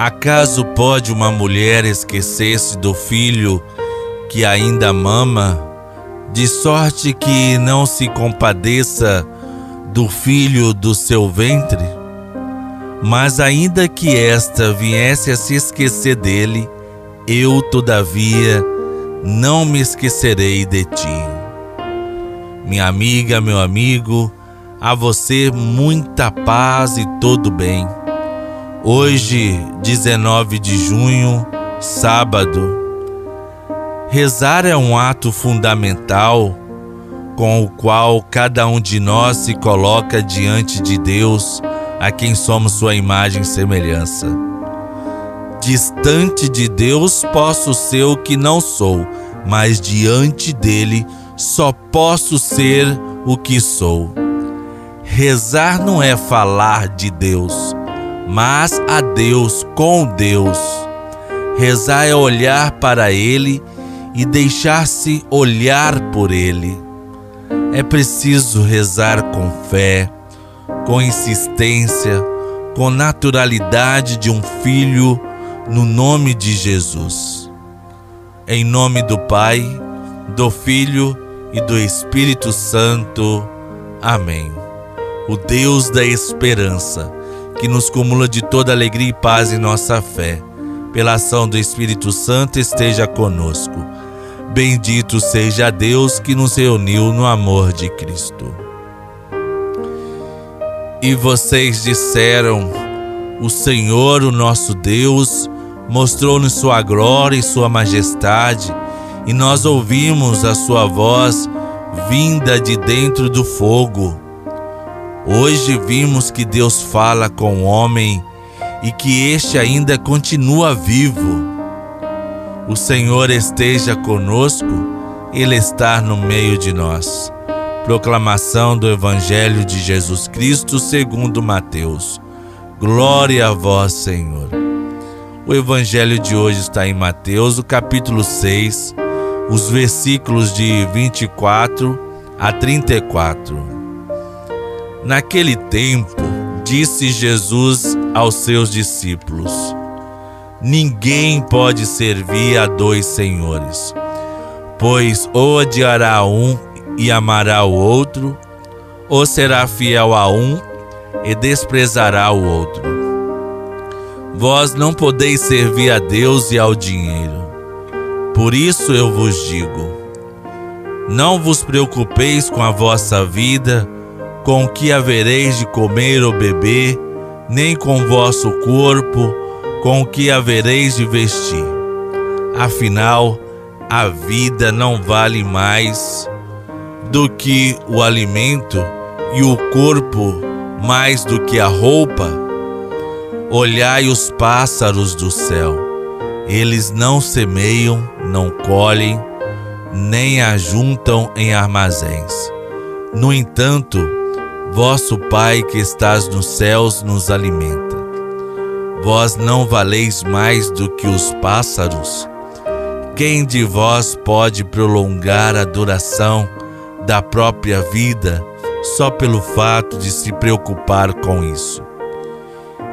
Acaso pode uma mulher esquecer-se do filho que ainda mama, de sorte que não se compadeça do filho do seu ventre? Mas ainda que esta viesse a se esquecer dele, eu, todavia, não me esquecerei de ti. Minha amiga, meu amigo, a você muita paz e todo bem. Hoje, 19 de junho, sábado, rezar é um ato fundamental com o qual cada um de nós se coloca diante de Deus, a quem somos sua imagem e semelhança. Distante de Deus posso ser o que não sou, mas diante dele só posso ser o que sou. Rezar não é falar de Deus, mas a Deus com Deus. Rezar é olhar para Ele e deixar-se olhar por Ele. É preciso rezar com fé, com insistência, com naturalidade de um filho no nome de Jesus. Em nome do Pai, do Filho e do Espírito Santo. Amém. O Deus da esperança que nos cumula de toda alegria e paz em nossa fé. Pela ação do Espírito Santo esteja conosco. Bendito seja Deus que nos reuniu no amor de Cristo. E vocês disseram: O Senhor, o nosso Deus, mostrou-nos sua glória e sua majestade, e nós ouvimos a sua voz vinda de dentro do fogo. Hoje vimos que Deus fala com o homem e que este ainda continua vivo. O Senhor esteja conosco, Ele está no meio de nós. Proclamação do Evangelho de Jesus Cristo segundo Mateus. Glória a vós, Senhor. O Evangelho de hoje está em Mateus, o capítulo 6, os versículos de 24 a 34. Naquele tempo, disse Jesus aos seus discípulos: Ninguém pode servir a dois senhores, pois ou odiará um e amará o outro, ou será fiel a um e desprezará o outro. Vós não podeis servir a Deus e ao dinheiro. Por isso eu vos digo: não vos preocupeis com a vossa vida, com que havereis de comer ou beber, nem com vosso corpo, com o que havereis de vestir. Afinal, a vida não vale mais do que o alimento e o corpo mais do que a roupa. Olhai os pássaros do céu. Eles não semeiam, não colhem, nem ajuntam em armazéns. No entanto, Vosso Pai que estás nos céus nos alimenta. Vós não valeis mais do que os pássaros? Quem de vós pode prolongar a duração da própria vida só pelo fato de se preocupar com isso?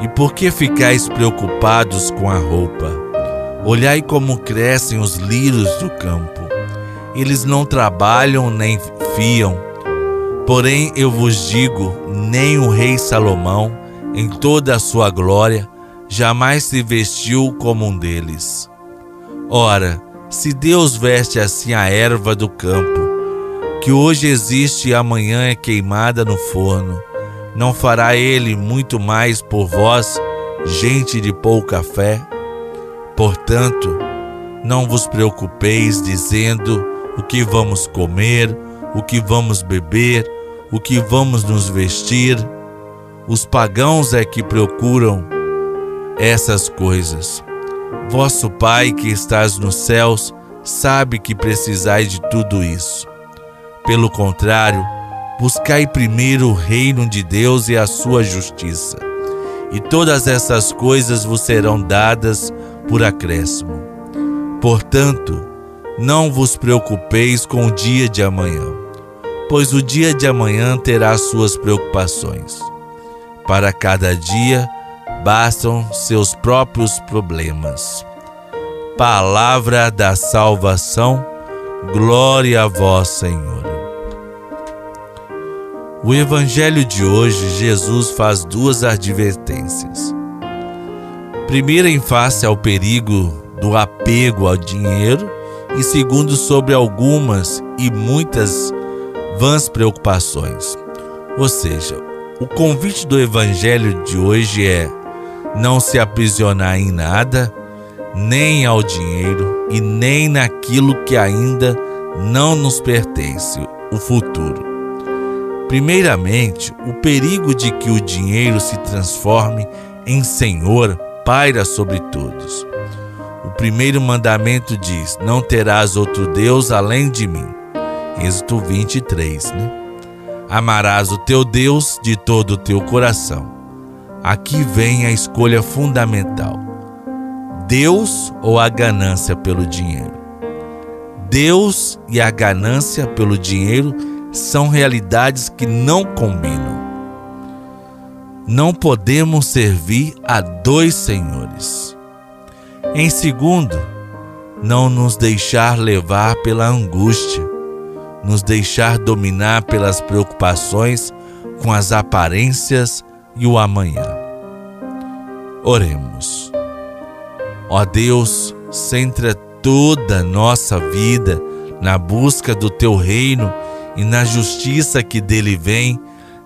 E por que ficais preocupados com a roupa? Olhai como crescem os lírios do campo. Eles não trabalham nem fiam Porém, eu vos digo: nem o rei Salomão, em toda a sua glória, jamais se vestiu como um deles. Ora, se Deus veste assim a erva do campo, que hoje existe e amanhã é queimada no forno, não fará ele muito mais por vós, gente de pouca fé? Portanto, não vos preocupeis dizendo o que vamos comer, o que vamos beber, o que vamos nos vestir. Os pagãos é que procuram essas coisas. Vosso Pai que estás nos céus sabe que precisais de tudo isso. Pelo contrário, buscai primeiro o reino de Deus e a sua justiça, e todas essas coisas vos serão dadas por acréscimo. Portanto, não vos preocupeis com o dia de amanhã pois o dia de amanhã terá suas preocupações. Para cada dia bastam seus próprios problemas. Palavra da salvação, glória a vós, Senhor. O evangelho de hoje, Jesus faz duas advertências. Primeira, em face ao perigo do apego ao dinheiro, e segundo, sobre algumas e muitas vãs preocupações. Ou seja, o convite do evangelho de hoje é não se aprisionar em nada, nem ao dinheiro e nem naquilo que ainda não nos pertence, o futuro. Primeiramente, o perigo de que o dinheiro se transforme em senhor paira sobre todos. O primeiro mandamento diz: Não terás outro Deus além de mim. Êxodo 23, né? Amarás o teu Deus de todo o teu coração. Aqui vem a escolha fundamental: Deus ou a ganância pelo dinheiro? Deus e a ganância pelo dinheiro são realidades que não combinam. Não podemos servir a dois senhores. Em segundo, não nos deixar levar pela angústia, nos deixar dominar pelas preocupações com as aparências e o amanhã. Oremos. Ó Deus, centra toda a nossa vida na busca do teu reino e na justiça que dele vem,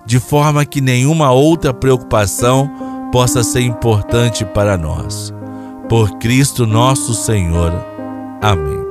de forma que nenhuma outra preocupação possa ser importante para nós. Por Cristo nosso Senhor. Amém.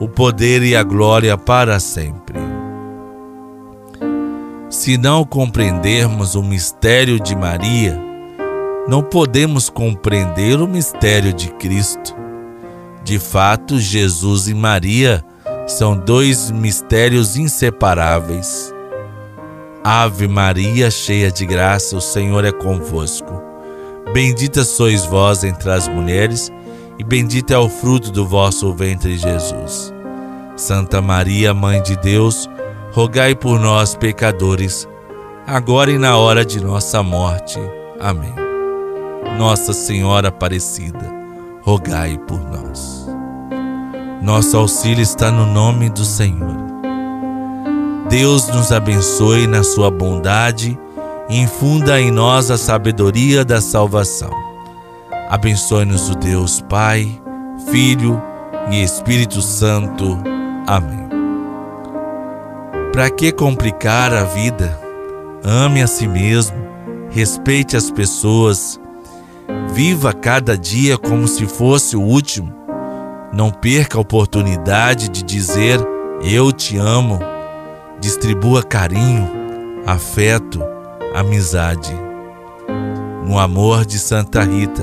o poder e a glória para sempre. Se não compreendermos o mistério de Maria, não podemos compreender o mistério de Cristo. De fato, Jesus e Maria são dois mistérios inseparáveis. Ave Maria, cheia de graça, o Senhor é convosco. Bendita sois vós entre as mulheres, e bendito é o fruto do vosso ventre, Jesus. Santa Maria, Mãe de Deus, rogai por nós, pecadores, agora e na hora de nossa morte. Amém. Nossa Senhora Aparecida, rogai por nós. Nosso auxílio está no nome do Senhor. Deus nos abençoe na sua bondade e infunda em nós a sabedoria da salvação. Abençoe-nos o Deus Pai, Filho e Espírito Santo. Amém. Para que complicar a vida? Ame a si mesmo, respeite as pessoas, viva cada dia como se fosse o último não perca a oportunidade de dizer eu te amo. Distribua carinho, afeto, amizade. No amor de Santa Rita,